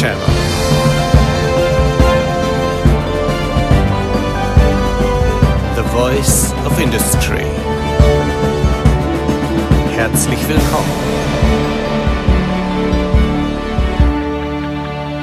Channel. The Voice of Industry. Herzlich willkommen.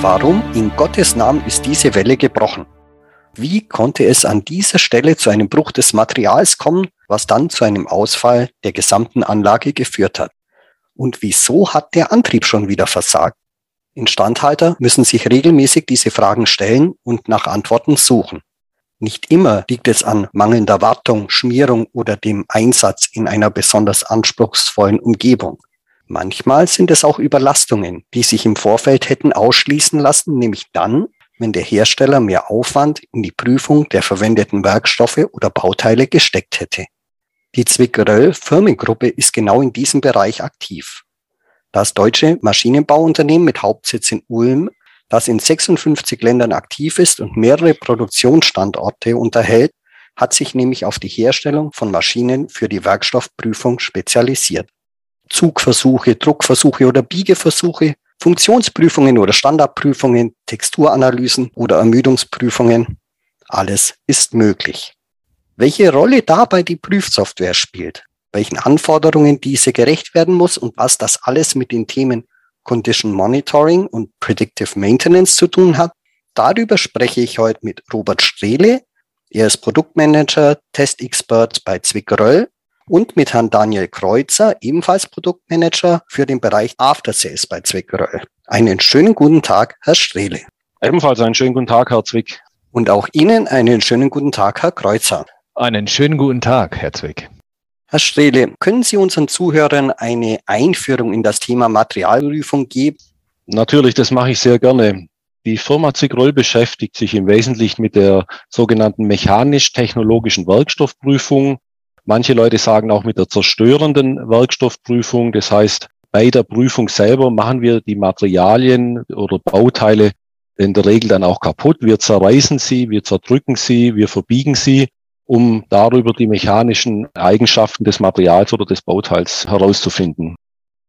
Warum in Gottes Namen ist diese Welle gebrochen? Wie konnte es an dieser Stelle zu einem Bruch des Materials kommen, was dann zu einem Ausfall der gesamten Anlage geführt hat? Und wieso hat der Antrieb schon wieder versagt? Instandhalter müssen sich regelmäßig diese Fragen stellen und nach Antworten suchen. Nicht immer liegt es an mangelnder Wartung, Schmierung oder dem Einsatz in einer besonders anspruchsvollen Umgebung. Manchmal sind es auch Überlastungen, die sich im Vorfeld hätten ausschließen lassen, nämlich dann, wenn der Hersteller mehr Aufwand in die Prüfung der verwendeten Werkstoffe oder Bauteile gesteckt hätte. Die Zwickeröll Firmengruppe ist genau in diesem Bereich aktiv. Das deutsche Maschinenbauunternehmen mit Hauptsitz in Ulm, das in 56 Ländern aktiv ist und mehrere Produktionsstandorte unterhält, hat sich nämlich auf die Herstellung von Maschinen für die Werkstoffprüfung spezialisiert. Zugversuche, Druckversuche oder Biegeversuche Funktionsprüfungen oder Standardprüfungen, Texturanalysen oder Ermüdungsprüfungen. Alles ist möglich. Welche Rolle dabei die Prüfsoftware spielt, welchen Anforderungen diese gerecht werden muss und was das alles mit den Themen Condition Monitoring und Predictive Maintenance zu tun hat, darüber spreche ich heute mit Robert Strehle. Er ist Produktmanager, Testexpert bei Zwickröll und mit Herrn Daniel Kreuzer, ebenfalls Produktmanager für den Bereich After Sales bei Zwickröll. Einen schönen guten Tag, Herr Strehle. Ebenfalls einen schönen guten Tag, Herr Zwick. Und auch Ihnen einen schönen guten Tag, Herr Kreuzer. Einen schönen guten Tag, Herr Zwick. Herr Strehle, können Sie unseren Zuhörern eine Einführung in das Thema Materialprüfung geben? Natürlich, das mache ich sehr gerne. Die Firma Zigroll beschäftigt sich im Wesentlichen mit der sogenannten mechanisch-technologischen Werkstoffprüfung Manche Leute sagen auch mit der zerstörenden Werkstoffprüfung. Das heißt, bei der Prüfung selber machen wir die Materialien oder Bauteile in der Regel dann auch kaputt. Wir zerreißen sie, wir zerdrücken sie, wir verbiegen sie, um darüber die mechanischen Eigenschaften des Materials oder des Bauteils herauszufinden.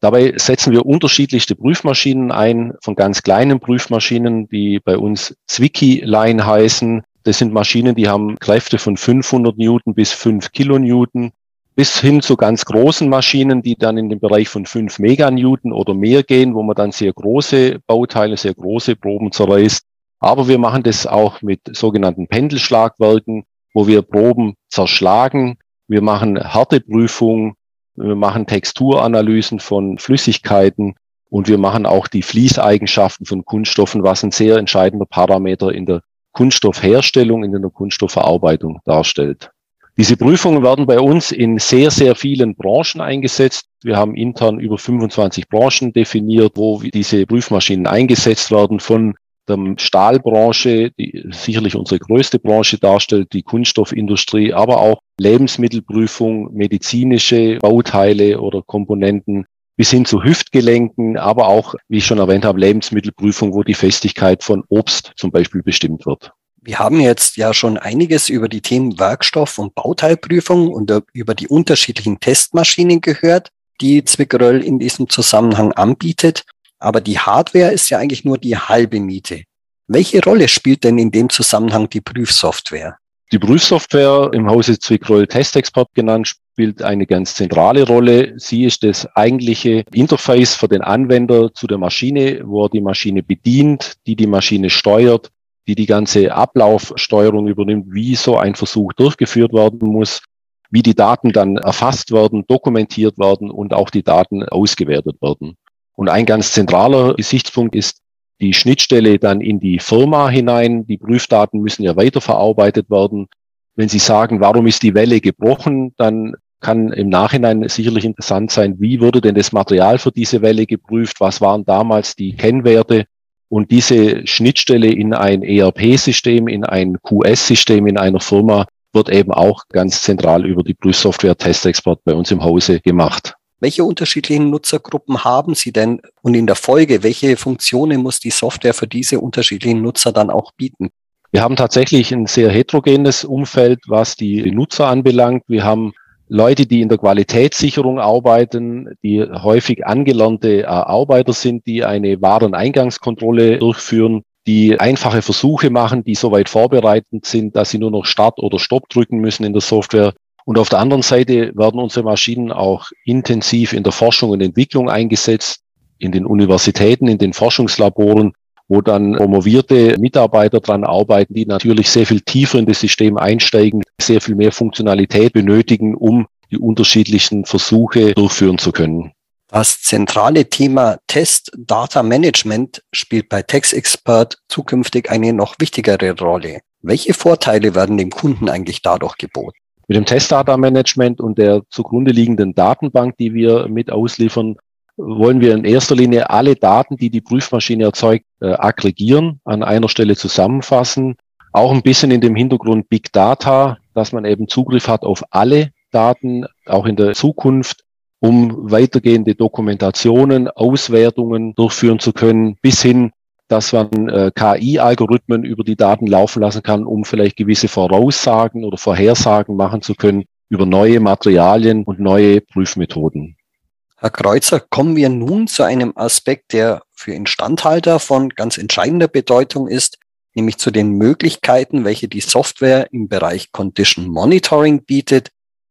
Dabei setzen wir unterschiedlichste Prüfmaschinen ein, von ganz kleinen Prüfmaschinen, die bei uns Zwicky-Line heißen, das sind Maschinen, die haben Kräfte von 500 Newton bis 5 Kilonewton, bis hin zu ganz großen Maschinen, die dann in den Bereich von 5 Meganewton oder mehr gehen, wo man dann sehr große Bauteile, sehr große Proben zerreißt. Aber wir machen das auch mit sogenannten Pendelschlagwerken, wo wir Proben zerschlagen. Wir machen Härteprüfungen, wir machen Texturanalysen von Flüssigkeiten und wir machen auch die Fließeigenschaften von Kunststoffen, was ein sehr entscheidender Parameter in der Kunststoffherstellung, in der Kunststoffverarbeitung darstellt. Diese Prüfungen werden bei uns in sehr, sehr vielen Branchen eingesetzt. Wir haben intern über 25 Branchen definiert, wo diese Prüfmaschinen eingesetzt werden, von der Stahlbranche, die sicherlich unsere größte Branche darstellt, die Kunststoffindustrie, aber auch Lebensmittelprüfung, medizinische Bauteile oder Komponenten, bis hin zu Hüftgelenken, aber auch, wie ich schon erwähnt habe, Lebensmittelprüfung, wo die Festigkeit von Obst zum Beispiel bestimmt wird. Wir haben jetzt ja schon einiges über die Themen Werkstoff- und Bauteilprüfung und über die unterschiedlichen Testmaschinen gehört, die Zwickeröll in diesem Zusammenhang anbietet. Aber die Hardware ist ja eigentlich nur die halbe Miete. Welche Rolle spielt denn in dem Zusammenhang die Prüfsoftware? Die Prüfsoftware im Hause Zwickröll Testexpert genannt spielt eine ganz zentrale Rolle. Sie ist das eigentliche Interface für den Anwender zu der Maschine, wo er die Maschine bedient, die die Maschine steuert, die die ganze Ablaufsteuerung übernimmt, wie so ein Versuch durchgeführt werden muss, wie die Daten dann erfasst werden, dokumentiert werden und auch die Daten ausgewertet werden. Und ein ganz zentraler Gesichtspunkt ist die Schnittstelle dann in die Firma hinein. Die Prüfdaten müssen ja weiterverarbeitet werden. Wenn Sie sagen, warum ist die Welle gebrochen, dann kann im Nachhinein sicherlich interessant sein, wie wurde denn das Material für diese Welle geprüft, was waren damals die Kennwerte und diese Schnittstelle in ein ERP-System, in ein QS-System in einer Firma wird eben auch ganz zentral über die Prüfsoftware Testexpert bei uns im Hause gemacht. Welche unterschiedlichen Nutzergruppen haben Sie denn und in der Folge, welche Funktionen muss die Software für diese unterschiedlichen Nutzer dann auch bieten? Wir haben tatsächlich ein sehr heterogenes Umfeld, was die Nutzer anbelangt. Wir haben Leute, die in der Qualitätssicherung arbeiten, die häufig angelernte äh, Arbeiter sind, die eine Wareneingangskontrolle durchführen, die einfache Versuche machen, die soweit vorbereitet sind, dass sie nur noch Start oder Stopp drücken müssen in der Software. Und auf der anderen Seite werden unsere Maschinen auch intensiv in der Forschung und Entwicklung eingesetzt, in den Universitäten, in den Forschungslaboren, wo dann promovierte Mitarbeiter dran arbeiten, die natürlich sehr viel tiefer in das System einsteigen, sehr viel mehr Funktionalität benötigen, um die unterschiedlichen Versuche durchführen zu können. Das zentrale Thema Test Data Management spielt bei TextExpert zukünftig eine noch wichtigere Rolle. Welche Vorteile werden dem Kunden eigentlich dadurch geboten? Mit dem Test Data Management und der zugrunde liegenden Datenbank, die wir mit ausliefern, wollen wir in erster Linie alle Daten, die die Prüfmaschine erzeugt, äh, aggregieren, an einer Stelle zusammenfassen. Auch ein bisschen in dem Hintergrund Big Data, dass man eben Zugriff hat auf alle Daten, auch in der Zukunft, um weitergehende Dokumentationen, Auswertungen durchführen zu können, bis hin, dass man äh, KI-Algorithmen über die Daten laufen lassen kann, um vielleicht gewisse Voraussagen oder Vorhersagen machen zu können über neue Materialien und neue Prüfmethoden. Herr Kreuzer, kommen wir nun zu einem Aspekt, der für Instandhalter von ganz entscheidender Bedeutung ist, nämlich zu den Möglichkeiten, welche die Software im Bereich Condition Monitoring bietet.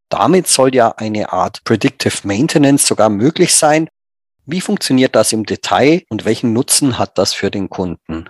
Damit soll ja eine Art Predictive Maintenance sogar möglich sein. Wie funktioniert das im Detail und welchen Nutzen hat das für den Kunden?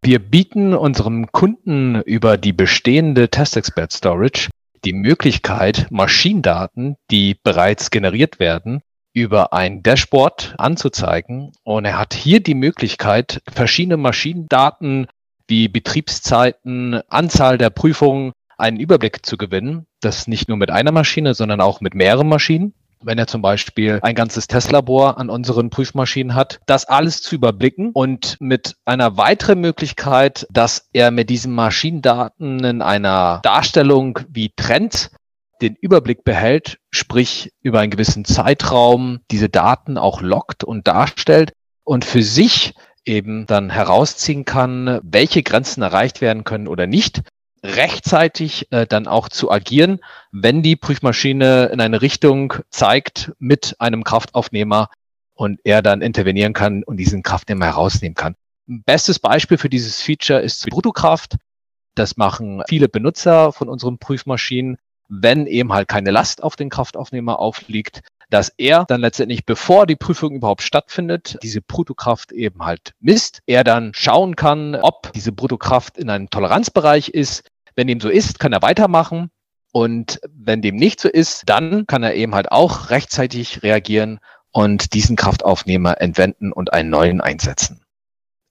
Wir bieten unserem Kunden über die bestehende TestExpert Storage die Möglichkeit, Maschinendaten, die bereits generiert werden, über ein Dashboard anzuzeigen. Und er hat hier die Möglichkeit, verschiedene Maschinendaten wie Betriebszeiten, Anzahl der Prüfungen, einen Überblick zu gewinnen. Das nicht nur mit einer Maschine, sondern auch mit mehreren Maschinen. Wenn er zum Beispiel ein ganzes Testlabor an unseren Prüfmaschinen hat, das alles zu überblicken und mit einer weiteren Möglichkeit, dass er mit diesen Maschinendaten in einer Darstellung wie Trends den Überblick behält, sprich über einen gewissen Zeitraum diese Daten auch lockt und darstellt und für sich eben dann herausziehen kann, welche Grenzen erreicht werden können oder nicht, rechtzeitig äh, dann auch zu agieren, wenn die Prüfmaschine in eine Richtung zeigt mit einem Kraftaufnehmer und er dann intervenieren kann und diesen Kraftnehmer herausnehmen kann. Bestes Beispiel für dieses Feature ist die Bruttokraft. Das machen viele Benutzer von unseren Prüfmaschinen wenn eben halt keine Last auf den Kraftaufnehmer aufliegt, dass er dann letztendlich, bevor die Prüfung überhaupt stattfindet, diese Bruttokraft eben halt misst. Er dann schauen kann, ob diese Bruttokraft in einem Toleranzbereich ist. Wenn dem so ist, kann er weitermachen. Und wenn dem nicht so ist, dann kann er eben halt auch rechtzeitig reagieren und diesen Kraftaufnehmer entwenden und einen neuen einsetzen.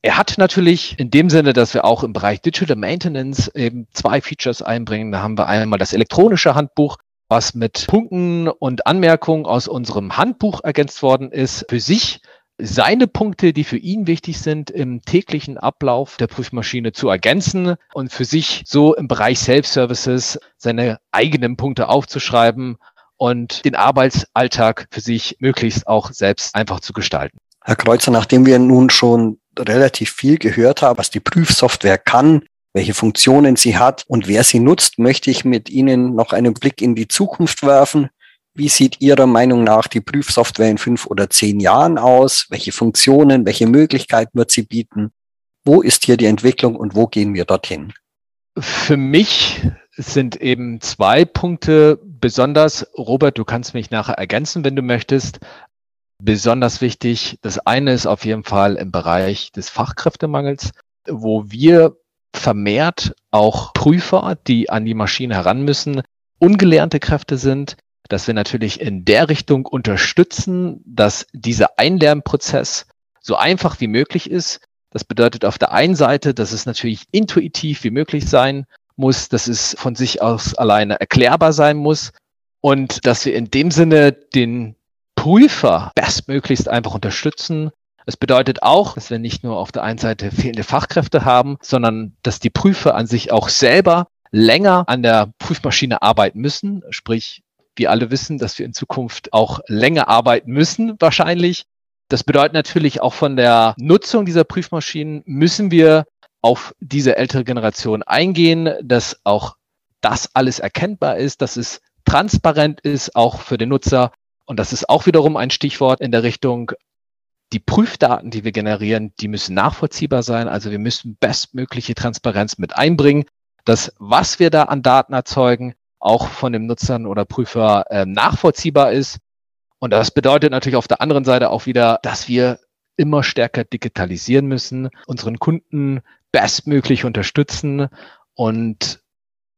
Er hat natürlich in dem Sinne, dass wir auch im Bereich Digital Maintenance eben zwei Features einbringen. Da haben wir einmal das elektronische Handbuch, was mit Punkten und Anmerkungen aus unserem Handbuch ergänzt worden ist. Für sich seine Punkte, die für ihn wichtig sind, im täglichen Ablauf der Prüfmaschine zu ergänzen und für sich so im Bereich Self-Services seine eigenen Punkte aufzuschreiben und den Arbeitsalltag für sich möglichst auch selbst einfach zu gestalten. Herr Kreuzer, nachdem wir nun schon relativ viel gehört haben, was die Prüfsoftware kann, welche Funktionen sie hat und wer sie nutzt, möchte ich mit Ihnen noch einen Blick in die Zukunft werfen. Wie sieht Ihrer Meinung nach die Prüfsoftware in fünf oder zehn Jahren aus? Welche Funktionen, welche Möglichkeiten wird sie bieten? Wo ist hier die Entwicklung und wo gehen wir dorthin? Für mich sind eben zwei Punkte besonders. Robert, du kannst mich nachher ergänzen, wenn du möchtest besonders wichtig. Das eine ist auf jeden Fall im Bereich des Fachkräftemangels, wo wir vermehrt auch Prüfer, die an die Maschine heran müssen, ungelernte Kräfte sind, dass wir natürlich in der Richtung unterstützen, dass dieser Einlernprozess so einfach wie möglich ist. Das bedeutet auf der einen Seite, dass es natürlich intuitiv wie möglich sein muss, dass es von sich aus alleine erklärbar sein muss und dass wir in dem Sinne den Prüfer bestmöglichst einfach unterstützen. Es bedeutet auch, dass wir nicht nur auf der einen Seite fehlende Fachkräfte haben, sondern dass die Prüfer an sich auch selber länger an der Prüfmaschine arbeiten müssen. Sprich, wir alle wissen, dass wir in Zukunft auch länger arbeiten müssen, wahrscheinlich. Das bedeutet natürlich auch von der Nutzung dieser Prüfmaschinen müssen wir auf diese ältere Generation eingehen, dass auch das alles erkennbar ist, dass es transparent ist, auch für den Nutzer. Und das ist auch wiederum ein Stichwort in der Richtung, die Prüfdaten, die wir generieren, die müssen nachvollziehbar sein. Also wir müssen bestmögliche Transparenz mit einbringen, dass was wir da an Daten erzeugen, auch von dem Nutzern oder Prüfer äh, nachvollziehbar ist. Und das bedeutet natürlich auf der anderen Seite auch wieder, dass wir immer stärker digitalisieren müssen, unseren Kunden bestmöglich unterstützen. Und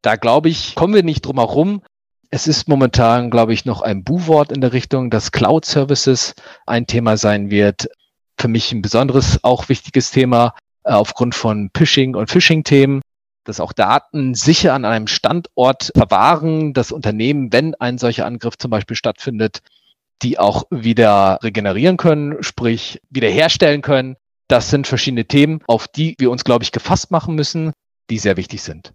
da glaube ich, kommen wir nicht drum herum. Es ist momentan, glaube ich, noch ein Buhwort in der Richtung, dass Cloud Services ein Thema sein wird. Für mich ein besonderes, auch wichtiges Thema äh, aufgrund von Phishing und Phishing-Themen dass auch Daten sicher an einem Standort verwahren, das Unternehmen, wenn ein solcher Angriff zum Beispiel stattfindet, die auch wieder regenerieren können, sprich wiederherstellen können. Das sind verschiedene Themen, auf die wir uns, glaube ich, gefasst machen müssen, die sehr wichtig sind.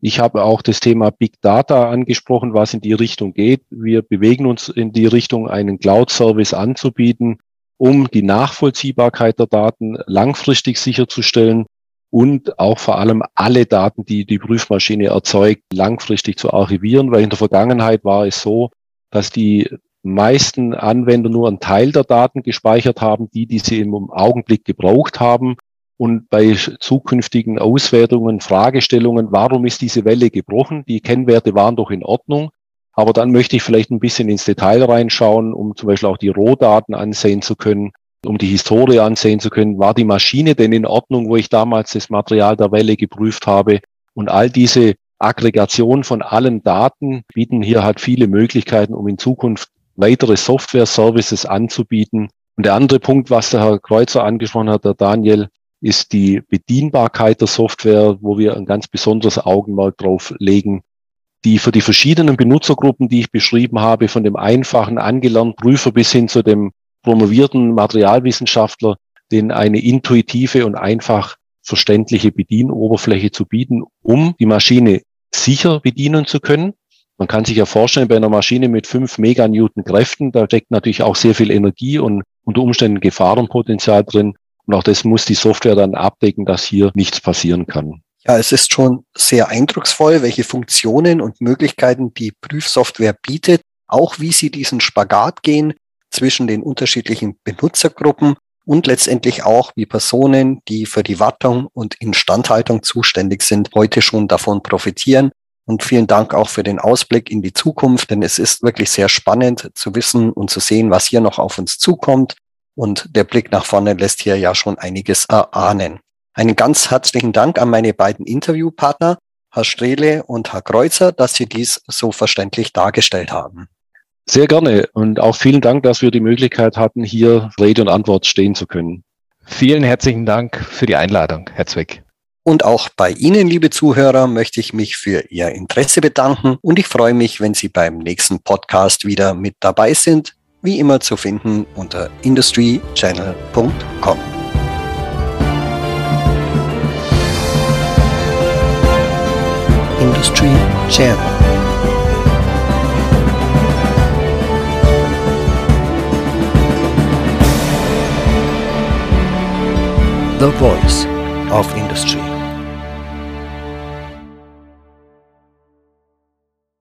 Ich habe auch das Thema Big Data angesprochen, was in die Richtung geht. Wir bewegen uns in die Richtung, einen Cloud-Service anzubieten, um die Nachvollziehbarkeit der Daten langfristig sicherzustellen und auch vor allem alle Daten, die die Prüfmaschine erzeugt, langfristig zu archivieren, weil in der Vergangenheit war es so, dass die meisten Anwender nur einen Teil der Daten gespeichert haben, die, die sie im Augenblick gebraucht haben. Und bei zukünftigen Auswertungen, Fragestellungen, warum ist diese Welle gebrochen? Die Kennwerte waren doch in Ordnung. Aber dann möchte ich vielleicht ein bisschen ins Detail reinschauen, um zum Beispiel auch die Rohdaten ansehen zu können, um die Historie ansehen zu können. War die Maschine denn in Ordnung, wo ich damals das Material der Welle geprüft habe? Und all diese Aggregation von allen Daten bieten hier halt viele Möglichkeiten, um in Zukunft weitere Software-Services anzubieten. Und der andere Punkt, was der Herr Kreuzer angesprochen hat, der Daniel, ist die Bedienbarkeit der Software, wo wir ein ganz besonderes Augenmerk drauf legen, die für die verschiedenen Benutzergruppen, die ich beschrieben habe, von dem einfachen angelernten Prüfer bis hin zu dem promovierten Materialwissenschaftler, denen eine intuitive und einfach verständliche Bedienoberfläche zu bieten, um die Maschine sicher bedienen zu können man kann sich ja vorstellen, bei einer Maschine mit fünf Meganewton Kräften, da steckt natürlich auch sehr viel Energie und unter Umständen Gefahrenpotenzial drin. Und auch das muss die Software dann abdecken, dass hier nichts passieren kann. Ja, es ist schon sehr eindrucksvoll, welche Funktionen und Möglichkeiten die Prüfsoftware bietet, auch wie sie diesen Spagat gehen zwischen den unterschiedlichen Benutzergruppen und letztendlich auch, wie Personen, die für die Wartung und Instandhaltung zuständig sind, heute schon davon profitieren und vielen Dank auch für den Ausblick in die Zukunft, denn es ist wirklich sehr spannend zu wissen und zu sehen, was hier noch auf uns zukommt. Und der Blick nach vorne lässt hier ja schon einiges erahnen. Einen ganz herzlichen Dank an meine beiden Interviewpartner, Herr Strehle und Herr Kreuzer, dass Sie dies so verständlich dargestellt haben. Sehr gerne und auch vielen Dank, dass wir die Möglichkeit hatten, hier Rede und Antwort stehen zu können. Vielen herzlichen Dank für die Einladung, Herr Zwick. Und auch bei Ihnen, liebe Zuhörer, möchte ich mich für Ihr Interesse bedanken und ich freue mich, wenn Sie beim nächsten Podcast wieder mit dabei sind. Wie immer zu finden unter industrychannel.com. Industry Channel. The Voice of Industry.